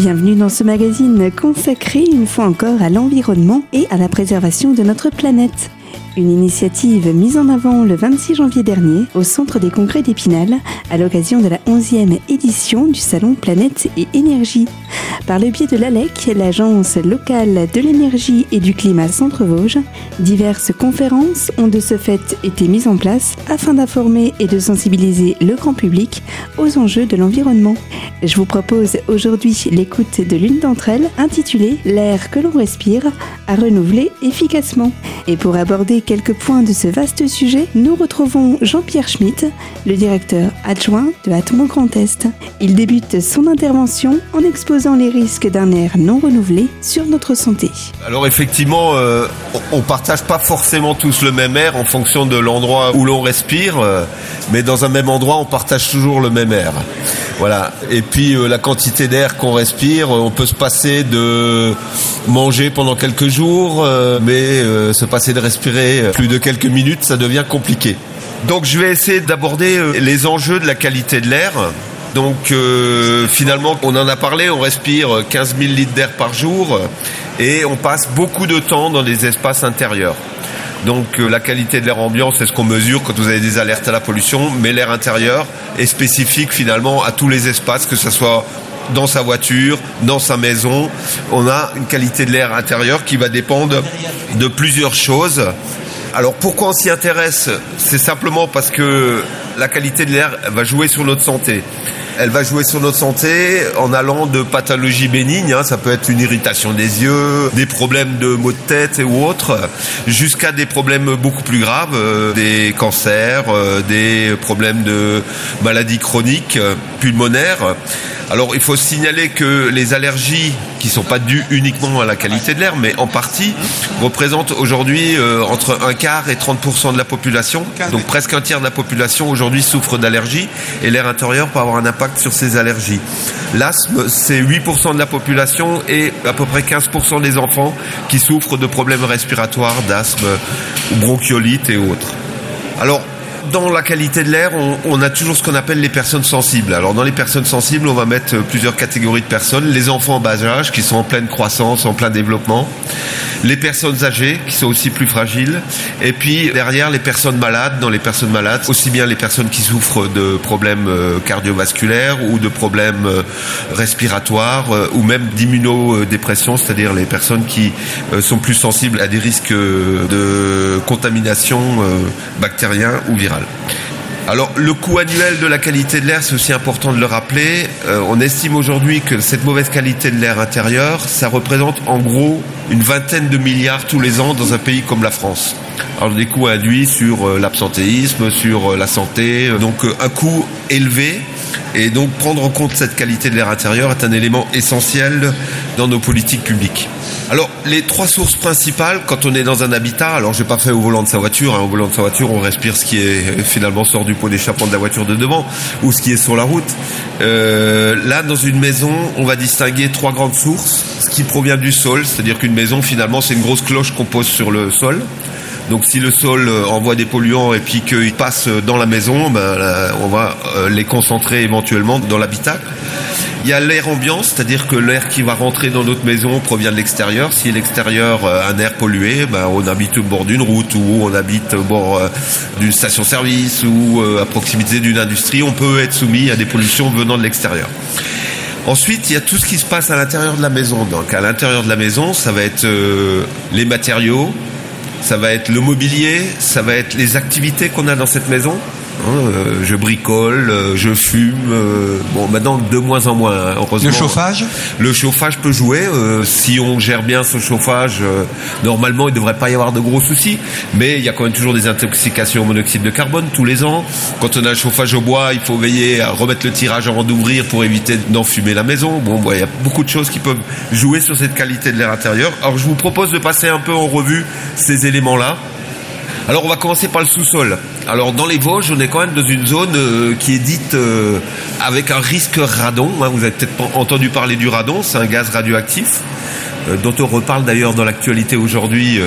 Bienvenue dans ce magazine consacré une fois encore à l'environnement et à la préservation de notre planète. Une initiative mise en avant le 26 janvier dernier au Centre des Congrès d'Épinal à l'occasion de la 11e édition du Salon Planète et Énergie. Par le biais de l'ALEC, l'Agence locale de l'énergie et du climat Centre-Vosges, diverses conférences ont de ce fait été mises en place afin d'informer et de sensibiliser le grand public aux enjeux de l'environnement. Je vous propose aujourd'hui l'écoute de l'une d'entre elles intitulée L'air que l'on respire à renouveler efficacement. Et pour aborder quelques points de ce vaste sujet, nous retrouvons Jean-Pierre Schmitt, le directeur adjoint de Atmo Grand Est. Il débute son intervention en exposant les risques d'un air non renouvelé sur notre santé. Alors effectivement, euh, on partage pas forcément tous le même air en fonction de l'endroit où l'on respire, euh, mais dans un même endroit, on partage toujours le même air. Voilà. Et puis euh, la quantité d'air qu'on respire, on peut se passer de manger pendant quelques jours, mais se passer de respirer plus de quelques minutes, ça devient compliqué. Donc je vais essayer d'aborder les enjeux de la qualité de l'air. Donc euh, finalement, on en a parlé, on respire 15 000 litres d'air par jour et on passe beaucoup de temps dans des espaces intérieurs. Donc euh, la qualité de l'air ambiant, c'est ce qu'on mesure quand vous avez des alertes à la pollution, mais l'air intérieur est spécifique finalement à tous les espaces, que ce soit dans sa voiture, dans sa maison. On a une qualité de l'air intérieur qui va dépendre de plusieurs choses. Alors pourquoi on s'y intéresse? C'est simplement parce que la qualité de l'air va jouer sur notre santé elle va jouer sur notre santé en allant de pathologies bénignes, hein, ça peut être une irritation des yeux, des problèmes de maux de tête ou autres, jusqu'à des problèmes beaucoup plus graves, euh, des cancers, euh, des problèmes de maladies chroniques, euh, pulmonaires. Alors il faut signaler que les allergies, qui ne sont pas dues uniquement à la qualité de l'air, mais en partie, représentent aujourd'hui euh, entre un quart et 30% de la population. Donc presque un tiers de la population aujourd'hui souffre d'allergies et l'air intérieur peut avoir un impact sur ces allergies. L'asthme, c'est 8% de la population et à peu près 15% des enfants qui souffrent de problèmes respiratoires, d'asthme, bronchiolite et autres. Alors, dans la qualité de l'air, on, a toujours ce qu'on appelle les personnes sensibles. Alors dans les personnes sensibles, on va mettre plusieurs catégories de personnes. Les enfants en bas âge, qui sont en pleine croissance, en plein développement. Les personnes âgées, qui sont aussi plus fragiles. Et puis derrière, les personnes malades. Dans les personnes malades, aussi bien les personnes qui souffrent de problèmes euh, cardiovasculaires ou de problèmes euh, respiratoires euh, ou même d'immunodépression, c'est-à-dire les personnes qui sont plus sensibles à des risques de contamination bactérienne ou virale. Alors le coût annuel de la qualité de l'air, c'est aussi important de le rappeler. Euh, on estime aujourd'hui que cette mauvaise qualité de l'air intérieur, ça représente en gros une vingtaine de milliards tous les ans dans un pays comme la France. Alors des coûts induits sur euh, l'absentéisme, sur euh, la santé, donc un coût élevé. Et donc prendre en compte cette qualité de l'air intérieur est un élément essentiel dans nos politiques publiques. Alors, les trois sources principales, quand on est dans un habitat, alors j'ai pas fait au volant de sa voiture, hein, au volant de sa voiture, on respire ce qui est finalement sort du pot d'échappement de la voiture de devant ou ce qui est sur la route. Euh, là, dans une maison, on va distinguer trois grandes sources. Ce qui provient du sol, c'est-à-dire qu'une maison, finalement, c'est une grosse cloche qu'on pose sur le sol. Donc si le sol euh, envoie des polluants et puis qu'ils passent dans la maison, ben, on va euh, les concentrer éventuellement dans l'habitacle. Il y a l'air ambiant, c'est-à-dire que l'air qui va rentrer dans notre maison provient de l'extérieur. Si l'extérieur a euh, un air pollué, ben, on habite au bord d'une route ou on habite au bord euh, d'une station-service ou euh, à proximité d'une industrie, on peut être soumis à des pollutions venant de l'extérieur. Ensuite, il y a tout ce qui se passe à l'intérieur de la maison. Donc, à l'intérieur de la maison, ça va être les matériaux, ça va être le mobilier, ça va être les activités qu'on a dans cette maison. Hein, euh, je bricole, euh, je fume. Euh, bon, maintenant de moins en moins. Hein, heureusement. Le chauffage Le chauffage peut jouer. si on gère bien ce chauffage, normalement il ne devrait pas y avoir de gros soucis. Mais il y a quand même toujours des intoxications au monoxyde de carbone tous les ans. Quand on a un chauffage au bois, il faut veiller à remettre le tirage avant d'ouvrir pour éviter d'enfumer la maison. Bon, il y a beaucoup de choses qui peuvent jouer sur cette qualité de l'air intérieur. Alors je vous propose de passer un peu en revue ces éléments-là. Alors on va commencer par le sous-sol. Alors dans les Vosges, on est quand même dans une zone euh, qui est dite euh, avec un risque radon. Hein. vous avez peut-être entendu parler du radon, c'est un gaz radioactif euh, dont on reparle d'ailleurs dans l'actualité aujourd'hui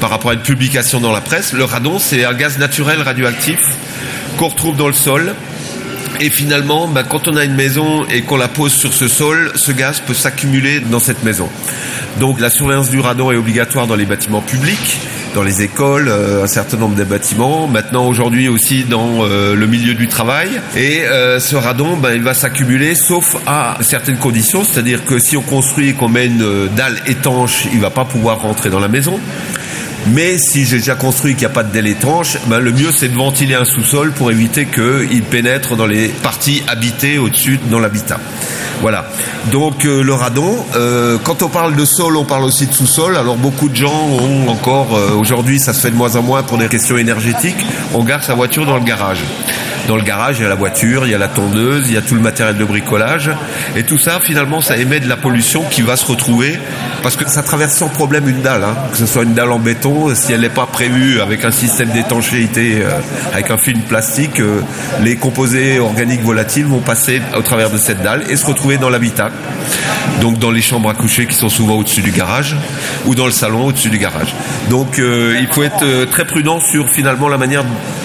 par rapport à une publication dans la presse. Le radon, c'est un gaz naturel radioactif qu'on retrouve dans le sol Et finalement, bah, quand on a une maison et qu'on la pose sur ce sol, ce gaz peut s'accumuler dans cette maison. Donc la surveillance du radon est obligatoire dans les bâtiments publics, dans les écoles, euh, un certain nombre de bâtiments. Maintenant, aujourd'hui aussi dans euh, le milieu du travail. Et euh, ce radon, ben, il va s'accumuler, sauf à certaines conditions. C'est-à-dire que si on construit et qu'on met une dalle étanche, il va pas pouvoir rentrer dans la maison. Mais si j'ai déjà construit qu'il n'y a pas de dalle étanche, ben le mieux c'est de ventiler un sous-sol pour éviter qu'il pénètre dans les parties habitées au-dessus dans l'habitat. Voilà. Donc euh, le radon, euh, quand on parle de sol, on parle aussi de sous-sol. Alors beaucoup de gens ont encore, euh, aujourd'hui ça se fait de moins en moins pour des questions énergétiques, on garde sa voiture dans le garage. Dans le garage, il y a la voiture, il y a la tondeuse, il y a tout le matériel de bricolage. Et tout ça, finalement, ça émet de la pollution qui va se retrouver parce que ça traverse sans problème une dalle. Hein. Que ce soit une dalle en béton, si elle n'est pas prévue avec un système d'étanchéité, euh, avec un film plastique, euh, les composés organiques volatiles vont passer au travers de cette dalle et se retrouver dans l'habitat. Donc dans les chambres à coucher qui sont souvent au-dessus du garage ou dans le salon au-dessus du garage. Donc euh, il faut être très prudent sur finalement la manière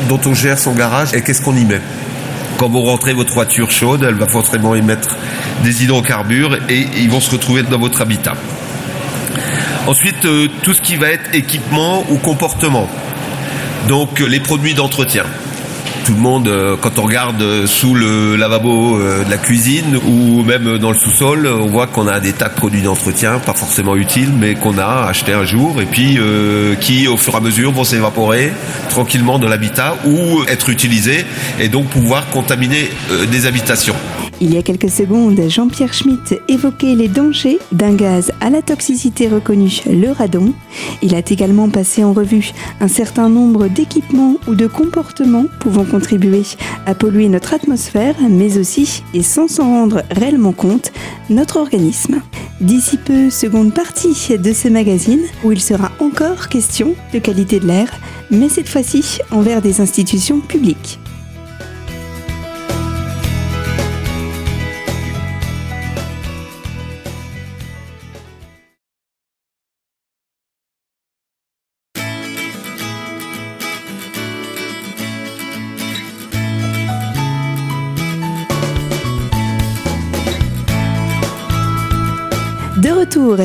dont on gère son garage et qu'est-ce qu'on y quand vous rentrez votre voiture chaude, elle va forcément émettre des hydrocarbures et ils vont se retrouver dans votre habitat. Ensuite, euh, tout ce qui va être équipement ou comportement. Donc les produits d'entretien tout le monde, euh, quand on regarde euh, sous le lavabo euh, de la cuisine ou même dans le sous-sol, on voit qu'on a des tas de produits d'entretien, pas forcément utiles, mais qu'on a acheté un jour et puis qui, au fur et à mesure, vont s'évaporer tranquillement dans l'habitat ou être utilisés et donc pouvoir contaminer des habitations. Il y a quelques secondes, Jean-Pierre Schmitt évoquait les dangers d'un gaz à la toxicité reconnue, le radon. Il a également passé en revue un certain nombre d'équipements ou de comportements pouvant contribuer à polluer notre atmosphère, mais aussi, et sans s'en rendre réellement compte, notre organisme. D'ici peu, seconde partie de ce magazine, où il sera encore question de qualité de l'air, mais cette fois-ci envers des institutions publiques.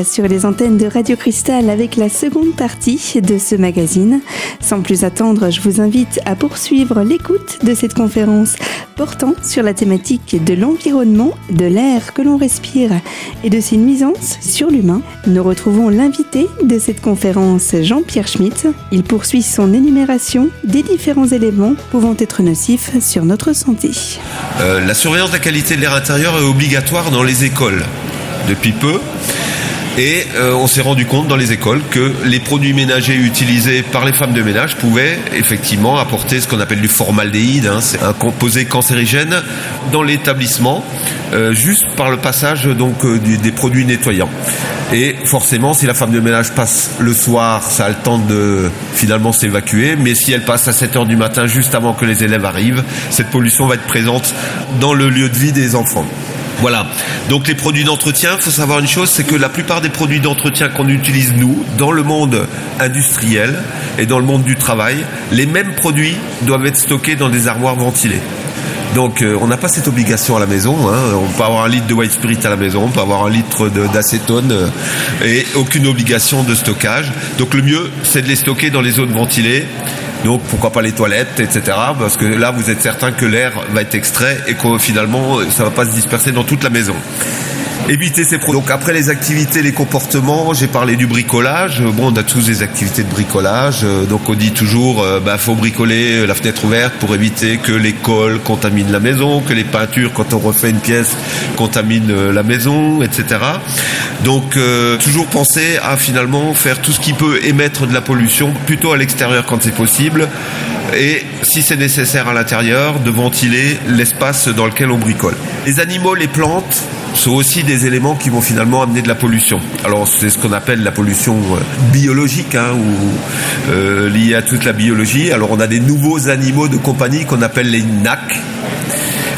Sur les antennes de Radio Cristal avec la seconde partie de ce magazine. Sans plus attendre, je vous invite à poursuivre l'écoute de cette conférence portant sur la thématique de l'environnement, de l'air que l'on respire et de ses nuisances sur l'humain. Nous retrouvons l'invité de cette conférence, Jean-Pierre Schmitt. Il poursuit son énumération des différents éléments pouvant être nocifs sur notre santé. Euh, la surveillance de la qualité de l'air intérieur est obligatoire dans les écoles depuis peu. Et euh, on s'est rendu compte dans les écoles que les produits ménagers utilisés par les femmes de ménage pouvaient effectivement apporter ce qu'on appelle du formaldéhyde, hein, c'est un composé cancérigène dans l'établissement, euh, juste par le passage donc euh, des produits nettoyants. Et forcément, si la femme de ménage passe le soir, ça a le temps de finalement s'évacuer. Mais si elle passe à 7 heures du matin, juste avant que les élèves arrivent, cette pollution va être présente dans le lieu de vie des enfants. Voilà. Donc les produits d'entretien, faut savoir une chose, c'est que la plupart des produits d'entretien qu'on utilise nous, dans le monde industriel et dans le monde du travail, les mêmes produits doivent être stockés dans des armoires ventilées. Donc euh, on n'a pas cette obligation à la maison. Hein. On peut avoir un litre de white spirit à la maison, on peut avoir un litre d'acétone euh, et aucune obligation de stockage. Donc le mieux, c'est de les stocker dans les zones ventilées donc pourquoi pas les toilettes, etc. Parce que là, vous êtes certain que l'air va être extrait et que finalement, ça va pas se disperser dans toute la maison éviter ces produits. Donc après les activités, les comportements, j'ai parlé du bricolage. Bon, on a tous des activités de bricolage. Euh, donc on dit toujours, euh, bah, faut bricoler la fenêtre ouverte pour éviter que l'école contamine la maison, que les peintures, quand on refait une pièce, contaminent euh, la maison, etc. Donc toujours penser à finalement faire tout ce qui peut émettre de la pollution plutôt à l'extérieur quand c'est possible et si c'est nécessaire à l'intérieur de ventiler l'espace dans lequel on bricole. Les animaux, les plantes, sont aussi des éléments qui vont finalement amener de la pollution. Alors c'est ce qu'on appelle la pollution euh, biologique hein, ou euh, liée à toute la biologie. Alors on a des nouveaux animaux de compagnie qu'on appelle les NAC.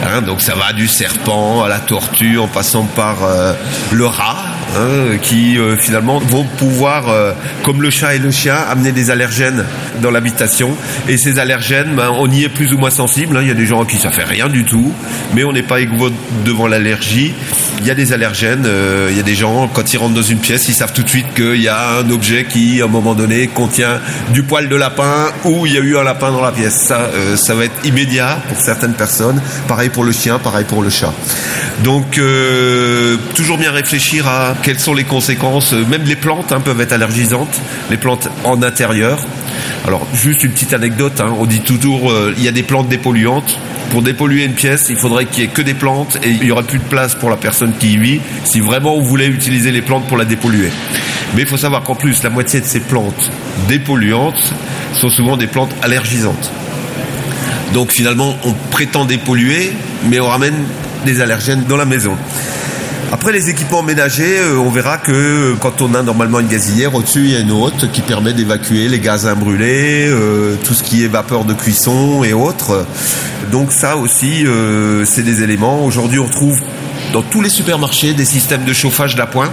Hein, donc ça va du serpent à la tortue en passant par euh, le rat. Hein, qui euh, finalement vont pouvoir, euh, comme le chat et le chien, amener des allergènes dans l'habitation. Et ces allergènes, ben, on y est plus ou moins sensible. Hein. Il y a des gens à qui ça fait rien du tout, mais on n'est pas égaux devant l'allergie. Il y a des allergènes. Euh, il y a des gens, quand ils rentrent dans une pièce, ils savent tout de suite qu'il y a un objet qui, à un moment donné, contient du poil de lapin ou il y a eu un lapin dans la pièce. Ça, ça va être immédiat pour certaines personnes. Pareil pour le chien, pareil pour le chat. Donc, toujours bien réfléchir à quelles sont les conséquences. Même les plantes hein, peuvent être allergisantes, les plantes en intérieur. Alors, juste une petite anecdote, hein, on dit toujours euh, il y a des plantes dépolluantes. Pour dépolluer une pièce, il faudrait qu'il y ait que des plantes et il n'y aurait plus de place pour la personne qui y vit si vraiment on voulait utiliser les plantes pour la dépolluer. Mais il faut savoir qu'en plus, la moitié de ces plantes dépolluantes sont souvent des plantes allergisantes. Donc finalement, on prétend dépolluer, mais on ramène des allergènes dans la maison. Après les équipements ménagers, euh, on verra que euh, quand on a normalement une gazinière, au-dessus il y a une haute qui permet d'évacuer les gaz imbrûlés, euh, tout ce qui est vapeur de cuisson et autres. Donc ça aussi, c'est des éléments. Aujourd'hui, on trouve dans tous les supermarchés des systèmes de chauffage d'appoint.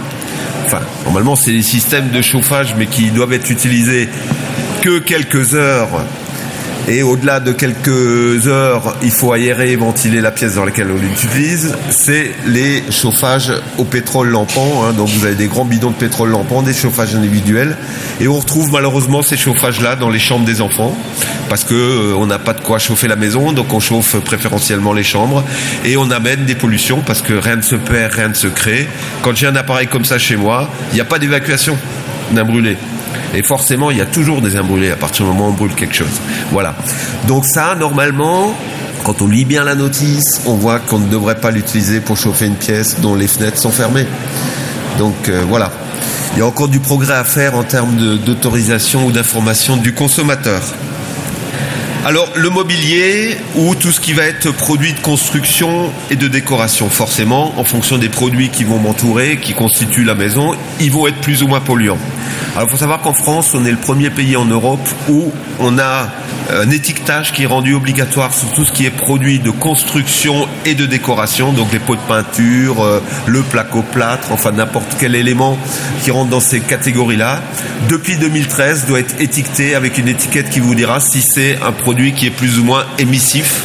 Enfin, normalement, c'est des systèmes de chauffage, mais qui doivent être utilisés que quelques heures et au-delà de quelques heures, il faut aérer et ventiler la pièce dans laquelle on l'utilise. C'est les chauffages au pétrole lampant. Hein. Donc vous avez des grands bidons de pétrole lampant, des chauffages individuels. Et on retrouve malheureusement ces chauffages-là dans les chambres des enfants. Parce que euh, n'a pas de quoi chauffer la maison, donc on chauffe préférentiellement les chambres. Et on amène des pollutions parce que rien ne se perd, rien ne se crée. Quand j'ai un appareil comme ça chez moi, il n'y a pas d'évacuation d'un brûlé. Et forcément, il y a toujours des imbrûlés à partir du moment où on brûle quelque chose. Voilà. Donc ça, normalement, quand on lit bien la notice, on voit qu'on ne devrait pas l'utiliser pour chauffer une pièce dont les fenêtres sont fermées. Donc euh, voilà. Il y a encore du progrès à faire en termes d'autorisation ou d'information du consommateur. Alors le mobilier ou tout ce qui va être produit de construction et de décoration, forcément, en fonction des produits qui vont m'entourer, qui constituent la maison, ils vont être plus ou moins polluants. Alors il faut savoir qu'en France, on est le premier pays en Europe où on a un étiquetage qui est rendu obligatoire sur tout ce qui est produit de construction et de décoration, donc les pots de peinture, euh, le placo-plâtre, enfin n'importe quel élément qui rentre dans ces catégories-là. Depuis 2013, doit être étiqueté avec une étiquette qui vous dira si c'est un produit qui est plus ou moins émissif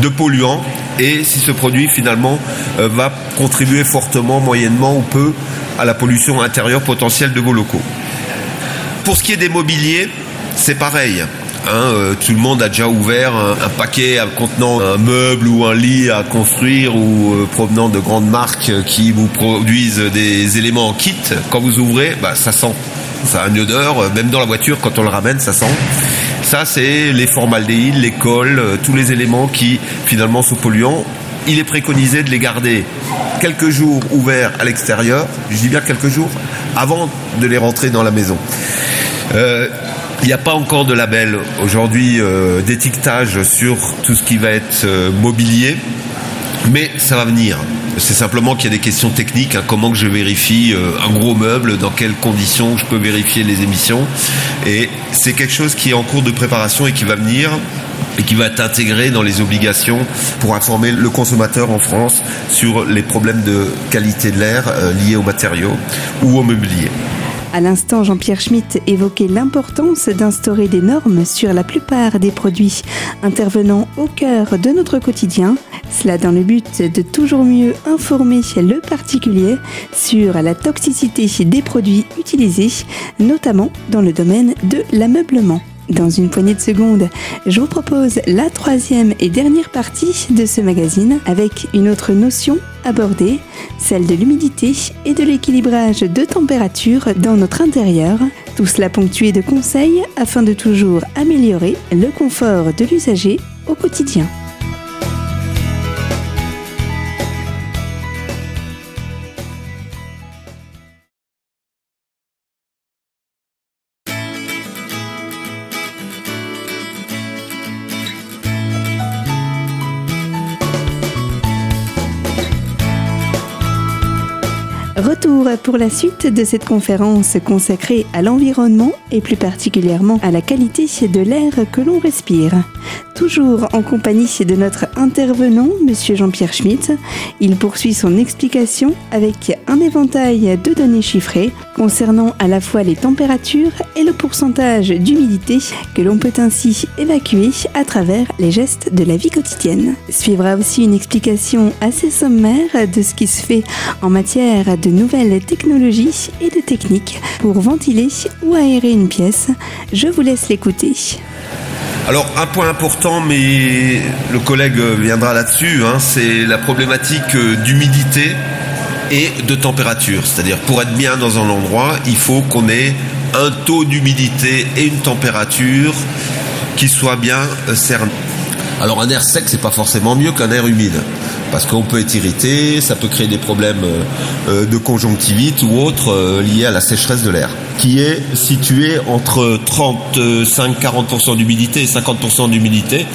de polluants et si ce produit finalement euh, va contribuer fortement, moyennement ou peu à la pollution intérieure potentielle de vos locaux. Pour ce qui est des mobiliers, c'est pareil. Hein, euh, tout le monde a déjà ouvert un, paquet contenant un meuble ou un lit à construire ou euh, provenant de grandes marques qui vous produisent des éléments en kit. Quand vous ouvrez, bah, ça sent. Ça a une odeur, même dans la voiture, quand on le ramène, ça sent. Ça, c'est les formaldéhydes, les cols, euh, tous les éléments qui finalement sont polluants. Il est préconisé de les garder quelques jours ouverts à l'extérieur, je dis bien quelques jours, avant de les rentrer dans la maison. Il n'y a pas encore de label aujourd'hui euh, d'étiquetage sur tout ce qui va être euh, mobilier, mais ça va venir. C'est simplement qu'il y a des questions techniques, hein, comment que je vérifie euh, un gros meuble, dans quelles conditions je peux vérifier les émissions. Et c'est quelque chose qui est en cours de préparation et qui va venir et qui va être intégré dans les obligations pour informer le consommateur en France sur les problèmes de qualité de l'air liés aux matériaux ou au mobilier. À l'instant, Jean-Pierre Schmitt évoquait l'importance d'instaurer des normes sur la plupart des produits intervenant au cœur de notre quotidien. Cela dans le but de toujours mieux informer le particulier sur la toxicité des produits utilisés, notamment dans le domaine de l'ameublement. Dans une poignée de secondes, je vous propose la troisième et dernière partie de ce magazine avec une autre notion abordée, celle de l'humidité et de l'équilibrage de température dans notre intérieur. Tout cela ponctué de conseils afin de toujours améliorer le confort de l'usager au quotidien. Retour pour la suite de cette conférence consacrée à l'environnement et plus particulièrement à la qualité de l'air que l'on respire. Toujours en compagnie de notre intervenant, Monsieur Jean-Pierre Schmitt, il poursuit son explication avec un éventail de données chiffrées concernant à la fois les températures et le pourcentage d'humidité que l'on peut ainsi évacuer à travers les gestes de la vie quotidienne. Suivra aussi une explication assez sommaire de ce qui se fait en matière de nouvelles technologies et de techniques pour ventiler ou aérer une pièce. Je vous laisse l'écouter. Alors un point important, mais le collègue viendra là-dessus, hein, c'est la problématique d'humidité et de température. C'est-à-dire pour être bien dans un endroit, il faut qu'on ait un taux d'humidité et une température qui soit bien cerné. Alors un air sec, c'est pas forcément mieux qu'un air humide parce qu'on peut être irrité, ça peut créer des problèmes euh, euh, de conjonctivite ou autres euh, liés à la sécheresse de l'air, qui est situé entre 35-40% d'humidité et 50% d'humidité.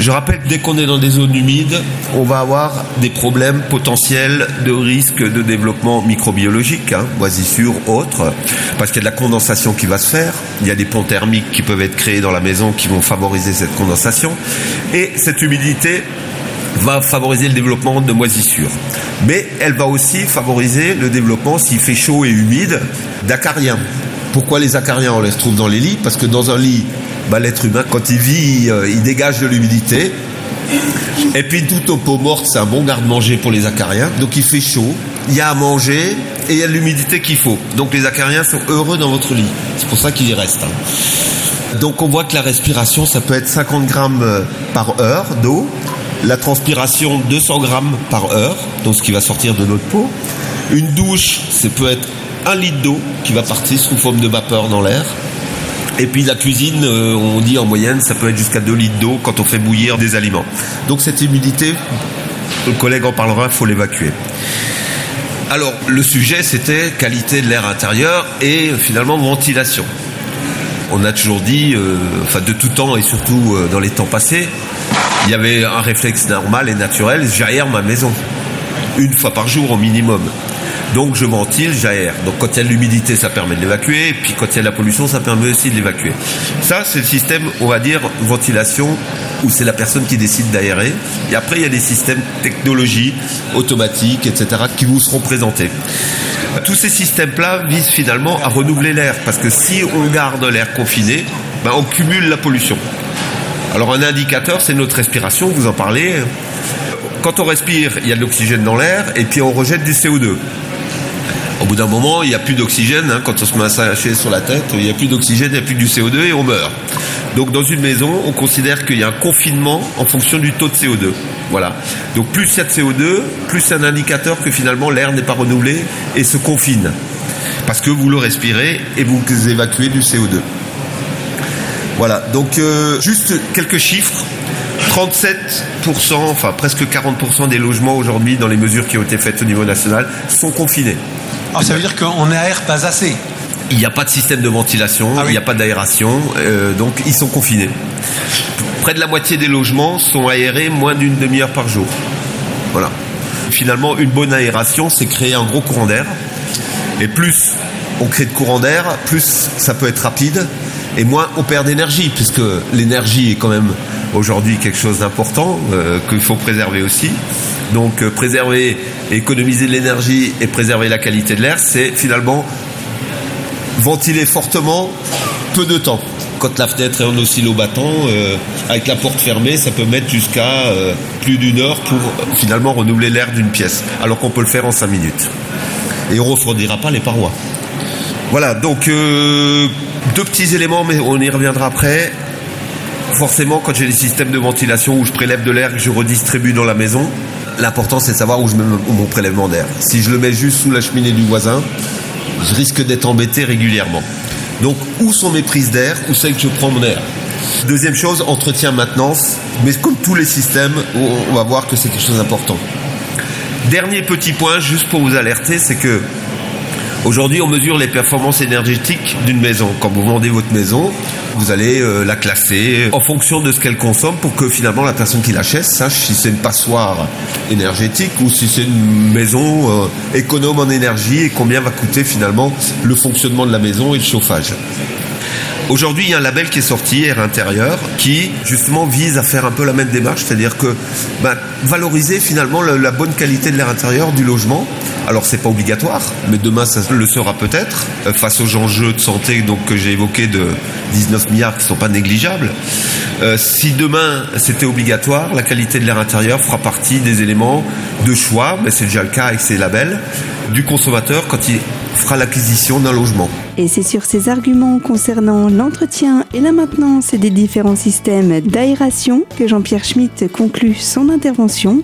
Je rappelle dès qu'on est dans des zones humides, on va avoir des problèmes potentiels de risque de développement microbiologique, hein, moisissures, autres, parce qu'il y a de la condensation qui va se faire, il y a des ponts thermiques qui peuvent être créés dans la maison qui vont favoriser cette condensation, et cette humidité va favoriser le développement de moisissures. Mais elle va aussi favoriser le développement, s'il fait chaud et humide, d'acariens. Pourquoi les acariens On les retrouve dans les lits? Parce que dans un lit, bah, l'être humain, quand il vit, euh, il dégage de l'humidité. Et puis toute aux peau morte, c'est un bon garde-manger pour les acariens. Donc il fait chaud, il y a à manger et il y a l'humidité qu'il faut. Donc les acariens sont heureux dans votre lit. C'est pour ça qu'ils y restent. Hein. Donc on voit que la respiration, ça peut être 50 grammes euh, par heure d'eau la transpiration 200 grammes par heure, donc ce qui va sortir de notre peau. Une douche, c'est peut être un litre d'eau qui va partir sous forme de vapeur dans l'air. Et puis la cuisine, euh, on dit en moyenne, ça peut être jusqu'à 2 litres d'eau quand on fait bouillir des aliments. Donc cette humidité, le collègue en parlera, il faut l'évacuer. Alors le sujet, c'était qualité de l'air intérieur et finalement ventilation. On a toujours dit, euh, enfin de tout temps et surtout euh, dans les temps passés, il y avait un réflexe normal et naturel, j'aère ma maison. Une fois par jour au minimum. Donc je ventile, j'aère. Donc quand il y a de l'humidité, ça permet de l'évacuer. Et puis quand il y a de la pollution, ça permet aussi de l'évacuer. Ça, c'est le système, on va dire, ventilation, où c'est la personne qui décide d'aérer. Et après, il y a des systèmes technologie, automatiques, etc., qui vous seront présentés. Tous ces systèmes-là visent finalement à renouveler l'air. Parce que si on garde l'air confiné, ben, on cumule la pollution. Alors un indicateur, c'est notre respiration, vous en parlez. Quand on respire, il y a de l'oxygène dans l'air et puis on rejette du CO2. Au bout d'un moment, il n'y a plus d'oxygène. Hein, quand on se met à s'arracher sur la tête, il n'y a plus d'oxygène, il n'y a plus du CO2 et on meurt. Donc dans une maison, on considère qu'il y a un confinement en fonction du taux de CO2. Voilà. Donc plus il y a de CO2, plus c'est un indicateur que finalement l'air n'est pas renouvelé et se confine. Parce que vous le respirez et vous évacuez du CO2. Voilà, donc euh, juste quelques chiffres. 37%, enfin presque 40% des logements aujourd'hui dans les mesures qui ont été faites au niveau national sont confinés. Alors ça veut dire qu'on n'aère pas assez Il n'y a pas de système de ventilation, ah il n'y a pas d'aération, euh, donc ils sont confinés. Près de la moitié des logements sont aérés moins d'une demi-heure par jour. Voilà. Finalement, une bonne aération, c'est créer un gros courant d'air. Et plus on crée de courant d'air, plus ça peut être rapide, et moins on perd d'énergie, puisque l'énergie est quand même aujourd'hui quelque chose d'important euh, qu'il faut préserver aussi. Donc euh, préserver, économiser de l'énergie et préserver la qualité de l'air, c'est finalement ventiler fortement peu de temps. Quand la fenêtre est en oscillobattant, euh, avec la porte fermée, ça peut mettre jusqu'à plus d'une heure pour finalement renouveler l'air d'une pièce, alors qu'on peut le faire en cinq minutes. Et on ne refroidira pas les parois. Voilà, donc deux petits éléments, mais on y reviendra après. Forcément, quand j'ai des systèmes de ventilation où je prélève de l'air que je redistribue dans la maison, l'important c'est de savoir où je mets mon prélèvement d'air. Si je le mets juste sous la cheminée du voisin, je risque d'être embêté régulièrement. Donc, où sont mes prises d'air? Où c'est que je prends mon air? Deuxième chose, entretien, maintenance. Mais comme tous les systèmes, on va voir que c'est quelque chose d'important. Dernier petit point, juste pour vous alerter, c'est que Aujourd'hui, on mesure les performances énergétiques d'une maison. Quand vous vendez votre maison, vous allez euh, la classer en fonction de ce qu'elle consomme pour que finalement la personne qui l'achète sache si c'est une passoire énergétique ou si c'est une maison euh, économe en énergie et combien va coûter finalement le fonctionnement de la maison et le chauffage. Aujourd'hui, il y a un label qui est sorti, Air Intérieur, qui justement vise à faire un peu la même démarche, c'est-à-dire que ben, valoriser finalement la bonne qualité de l'air intérieur du logement. Alors c'est pas obligatoire, mais demain ça le sera peut-être euh, face aux enjeux de santé que j'ai évoqués de 19 milliards qui sont pas négligeables. Euh, si demain c'était obligatoire, la qualité de l'air intérieur fera partie des éléments de choix, mais c'est déjà le cas avec ces labels, du consommateur quand il fera l'acquisition d'un logement. Et c'est sur ces arguments concernant l'entretien et la maintenance des différents systèmes d'aération que Jean-Pierre Schmitt conclut son intervention.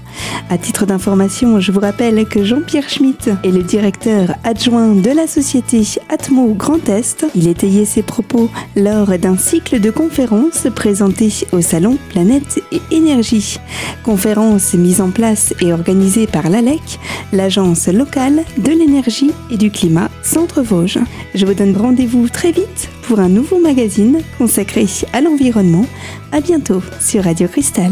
À titre d'information, je vous rappelle que Jean-Pierre Schmitt est le directeur adjoint de la société Atmo Grand Est. Il étayait ses propos lors d'un cycle de conférences présenté au salon Planète et Énergie. Conférence mise en place et organisée par l'ALEC, l'agence locale de l'énergie et du climat Centre Vosges. Je vous donne rendez-vous très vite pour un nouveau magazine consacré à l'environnement. À bientôt sur Radio Cristal.